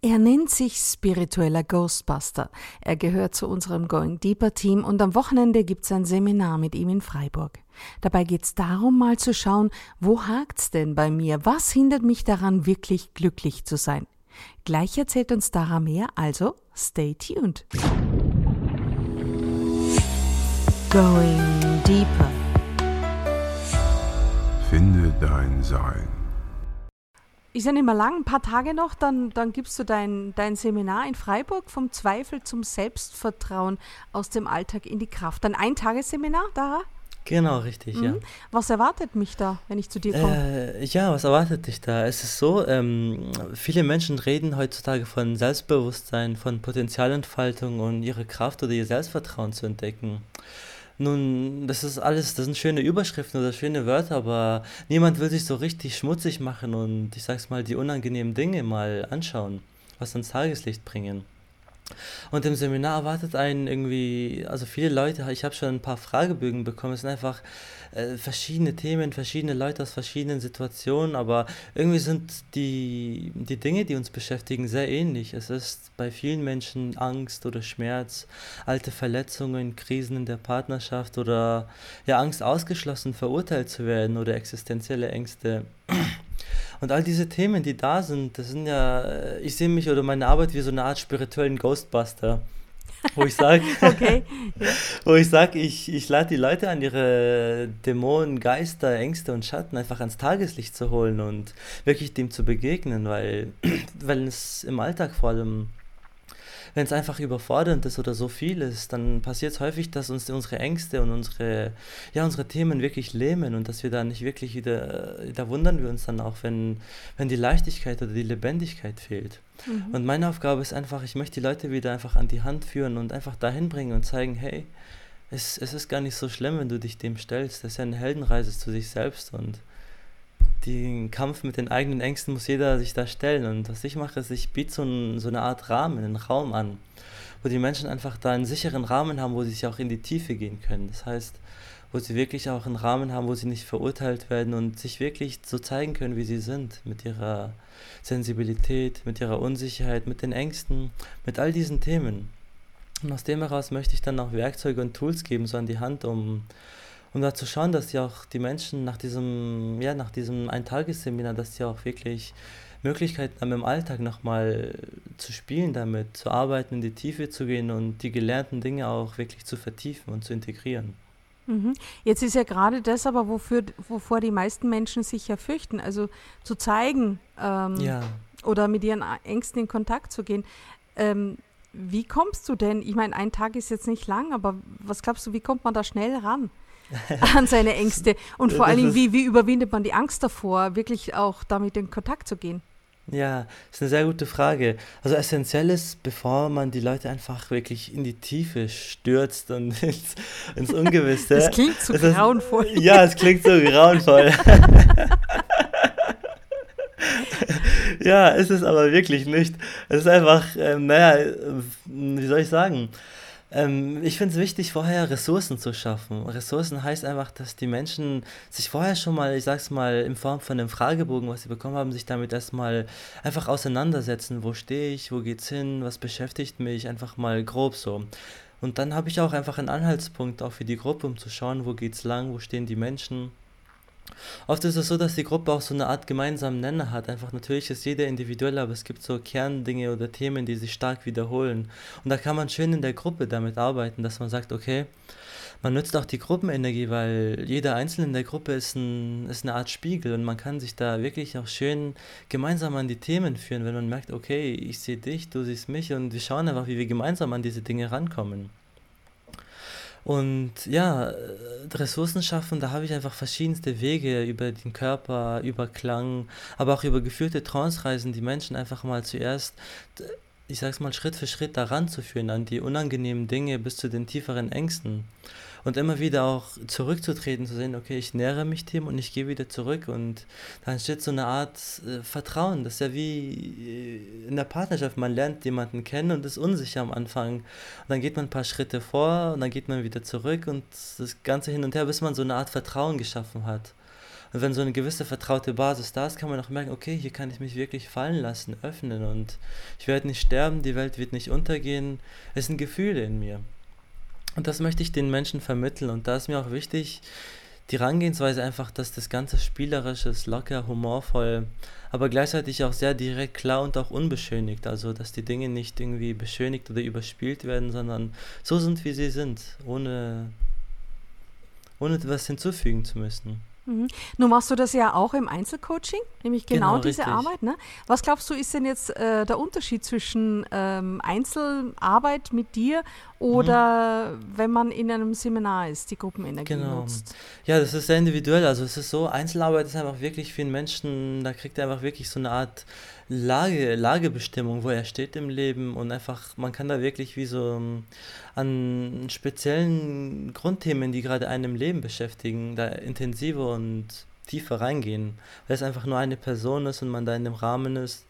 Er nennt sich spiritueller Ghostbuster. Er gehört zu unserem Going Deeper Team und am Wochenende gibt's ein Seminar mit ihm in Freiburg. Dabei geht's darum, mal zu schauen, wo hakt's denn bei mir? Was hindert mich daran, wirklich glücklich zu sein? Gleich erzählt uns Dara mehr, also stay tuned. Going Deeper. Finde dein Sein. Ist ja nicht mehr lang, ein paar Tage noch, dann, dann gibst du dein, dein Seminar in Freiburg vom Zweifel zum Selbstvertrauen aus dem Alltag in die Kraft. Ein Eintagesseminar, Dara? Genau, richtig, mhm. ja. Was erwartet mich da, wenn ich zu dir komme? Äh, ja, was erwartet dich da? Es ist so, ähm, viele Menschen reden heutzutage von Selbstbewusstsein, von Potenzialentfaltung und ihre Kraft oder ihr Selbstvertrauen zu entdecken. Nun, das ist alles, das sind schöne Überschriften oder schöne Wörter, aber niemand will sich so richtig schmutzig machen und ich sag's mal, die unangenehmen Dinge mal anschauen, was ans Tageslicht bringen. Und im Seminar erwartet einen irgendwie, also viele Leute, ich habe schon ein paar Fragebögen bekommen, es sind einfach äh, verschiedene Themen, verschiedene Leute aus verschiedenen Situationen, aber irgendwie sind die, die Dinge, die uns beschäftigen, sehr ähnlich. Es ist bei vielen Menschen Angst oder Schmerz, alte Verletzungen, Krisen in der Partnerschaft oder ja, Angst ausgeschlossen, verurteilt zu werden oder existenzielle Ängste. Und all diese Themen, die da sind, das sind ja, äh, ich sehe mich oder meine Arbeit wie so eine Art spirituellen Ghostbuster. Wo ich sage, okay. wo ich sage, ich, ich lade die Leute an, ihre Dämonen, Geister, Ängste und Schatten einfach ans Tageslicht zu holen und wirklich dem zu begegnen, weil, weil es im Alltag vor allem wenn es einfach überfordernd ist oder so viel ist, dann passiert es häufig, dass uns unsere Ängste und unsere, ja, unsere Themen wirklich lähmen und dass wir da nicht wirklich wieder, da wundern wir uns dann auch, wenn, wenn die Leichtigkeit oder die Lebendigkeit fehlt. Mhm. Und meine Aufgabe ist einfach, ich möchte die Leute wieder einfach an die Hand führen und einfach dahin bringen und zeigen, hey, es, es ist gar nicht so schlimm, wenn du dich dem stellst. Das ist ja eine Heldenreise zu sich selbst und den Kampf mit den eigenen Ängsten muss jeder sich da stellen. Und was ich mache, ist, ich biete so, ein, so eine Art Rahmen, einen Raum an, wo die Menschen einfach da einen sicheren Rahmen haben, wo sie sich auch in die Tiefe gehen können. Das heißt, wo sie wirklich auch einen Rahmen haben, wo sie nicht verurteilt werden und sich wirklich so zeigen können, wie sie sind, mit ihrer Sensibilität, mit ihrer Unsicherheit, mit den Ängsten, mit all diesen Themen. Und aus dem heraus möchte ich dann auch Werkzeuge und Tools geben, so an die Hand, um um da zu schauen, dass ja auch die Menschen nach diesem, ja, nach diesem Eintagesseminar, dass sie auch wirklich Möglichkeiten haben, im Alltag nochmal zu spielen damit, zu arbeiten, in die Tiefe zu gehen und die gelernten Dinge auch wirklich zu vertiefen und zu integrieren. Mhm. Jetzt ist ja gerade das aber, wofür, wovor die meisten Menschen sich ja fürchten, also zu zeigen ähm, ja. oder mit ihren Ängsten in Kontakt zu gehen. Ähm, wie kommst du denn? Ich meine, ein Tag ist jetzt nicht lang, aber was glaubst du, wie kommt man da schnell ran? an seine Ängste. Und vor allen Dingen, wie, wie überwindet man die Angst davor, wirklich auch damit in Kontakt zu gehen? Ja, ist eine sehr gute Frage. Also essentiell ist, bevor man die Leute einfach wirklich in die Tiefe stürzt und ins, ins Ungewisse. das klingt so das, grauenvoll. Ja, es klingt so grauenvoll. ja, ist es aber wirklich nicht. Es ist einfach, ähm, naja, wie soll ich sagen? Ähm, ich finde es wichtig, vorher Ressourcen zu schaffen. Ressourcen heißt einfach, dass die Menschen sich vorher schon mal, ich sag's mal, in Form von einem Fragebogen, was sie bekommen haben, sich damit erstmal einfach auseinandersetzen. Wo stehe ich? Wo geht's hin? Was beschäftigt mich? Einfach mal grob so. Und dann habe ich auch einfach einen Anhaltspunkt auch für die Gruppe, um zu schauen, wo geht's lang, wo stehen die Menschen. Oft ist es so, dass die Gruppe auch so eine Art gemeinsamen Nenner hat. Einfach natürlich ist jeder individuell, aber es gibt so Kerndinge oder Themen, die sich stark wiederholen. Und da kann man schön in der Gruppe damit arbeiten, dass man sagt, okay, man nutzt auch die Gruppenenergie, weil jeder Einzelne in der Gruppe ist, ein, ist eine Art Spiegel und man kann sich da wirklich auch schön gemeinsam an die Themen führen, wenn man merkt, okay, ich sehe dich, du siehst mich und wir schauen einfach, wie wir gemeinsam an diese Dinge rankommen. Und ja, Ressourcen schaffen, da habe ich einfach verschiedenste Wege über den Körper, über Klang, aber auch über geführte Trance-Reisen, die Menschen einfach mal zuerst, ich sag's mal, Schritt für Schritt daran zu führen, an die unangenehmen Dinge bis zu den tieferen Ängsten und immer wieder auch zurückzutreten, zu sehen, okay, ich nähere mich dem und ich gehe wieder zurück und da entsteht so eine Art äh, Vertrauen. Das ist ja wie äh, in der Partnerschaft, man lernt jemanden kennen und ist unsicher am Anfang und dann geht man ein paar Schritte vor und dann geht man wieder zurück und das Ganze hin und her, bis man so eine Art Vertrauen geschaffen hat. Und wenn so eine gewisse vertraute Basis da ist, kann man auch merken, okay, hier kann ich mich wirklich fallen lassen, öffnen und ich werde nicht sterben, die Welt wird nicht untergehen. Es sind Gefühle in mir. Und das möchte ich den Menschen vermitteln und da ist mir auch wichtig, die Herangehensweise einfach, dass das Ganze spielerisch ist, locker, humorvoll, aber gleichzeitig auch sehr direkt, klar und auch unbeschönigt. Also, dass die Dinge nicht irgendwie beschönigt oder überspielt werden, sondern so sind, wie sie sind, ohne, ohne etwas hinzufügen zu müssen. Mhm. Nun machst du das ja auch im Einzelcoaching, nämlich genau, genau diese richtig. Arbeit. Ne? Was glaubst du, ist denn jetzt äh, der Unterschied zwischen ähm, Einzelarbeit mit dir oder mhm. wenn man in einem Seminar ist, die Gruppenenergie genau. nutzt? Ja, das ist sehr individuell. Also es ist so, Einzelarbeit ist einfach wirklich für einen Menschen, da kriegt er einfach wirklich so eine Art Lage, Lagebestimmung, wo er steht im Leben und einfach, man kann da wirklich wie so um, an speziellen Grundthemen, die gerade einen im Leben beschäftigen, da intensiver und tiefer reingehen, weil es einfach nur eine Person ist und man da in dem Rahmen ist.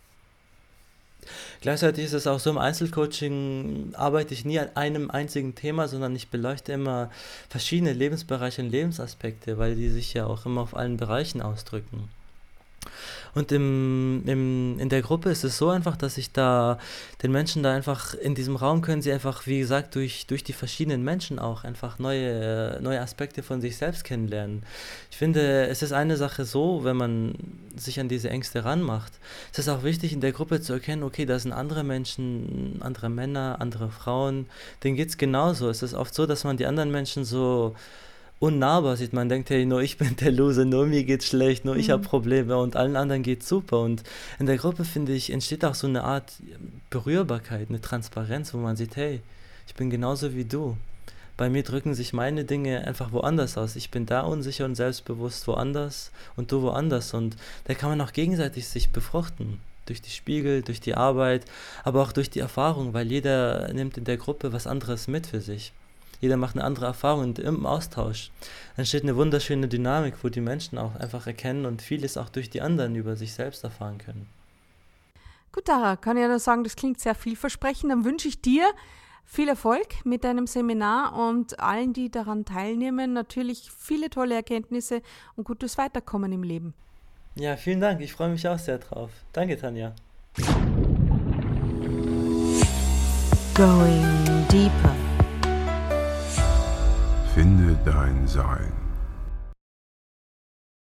Gleichzeitig ist es auch so, im Einzelcoaching arbeite ich nie an einem einzigen Thema, sondern ich beleuchte immer verschiedene Lebensbereiche und Lebensaspekte, weil die sich ja auch immer auf allen Bereichen ausdrücken. Und im, im, in der Gruppe ist es so einfach, dass ich da den Menschen da einfach in diesem Raum können sie einfach, wie gesagt, durch, durch die verschiedenen Menschen auch einfach neue, neue Aspekte von sich selbst kennenlernen. Ich finde, es ist eine Sache so, wenn man sich an diese Ängste ranmacht, es ist auch wichtig in der Gruppe zu erkennen, okay, da sind andere Menschen, andere Männer, andere Frauen, denen geht es genauso. Es ist oft so, dass man die anderen Menschen so unnahbar sieht. Man denkt, hey, nur ich bin der Loser, nur mir geht's schlecht, nur mhm. ich habe Probleme und allen anderen geht's super. Und in der Gruppe, finde ich, entsteht auch so eine Art Berührbarkeit, eine Transparenz, wo man sieht, hey, ich bin genauso wie du. Bei mir drücken sich meine Dinge einfach woanders aus. Ich bin da unsicher und selbstbewusst woanders und du woanders. Und da kann man auch gegenseitig sich befruchten. Durch die Spiegel, durch die Arbeit, aber auch durch die Erfahrung, weil jeder nimmt in der Gruppe was anderes mit für sich jeder macht eine andere Erfahrung und im Austausch entsteht eine wunderschöne Dynamik, wo die Menschen auch einfach erkennen und vieles auch durch die anderen über sich selbst erfahren können. Gut, Dara, kann ich ja nur sagen, das klingt sehr vielversprechend. Dann wünsche ich dir viel Erfolg mit deinem Seminar und allen, die daran teilnehmen, natürlich viele tolle Erkenntnisse und gutes Weiterkommen im Leben. Ja, vielen Dank. Ich freue mich auch sehr drauf. Danke, Tanja. Going deeper. Finde dein Sein.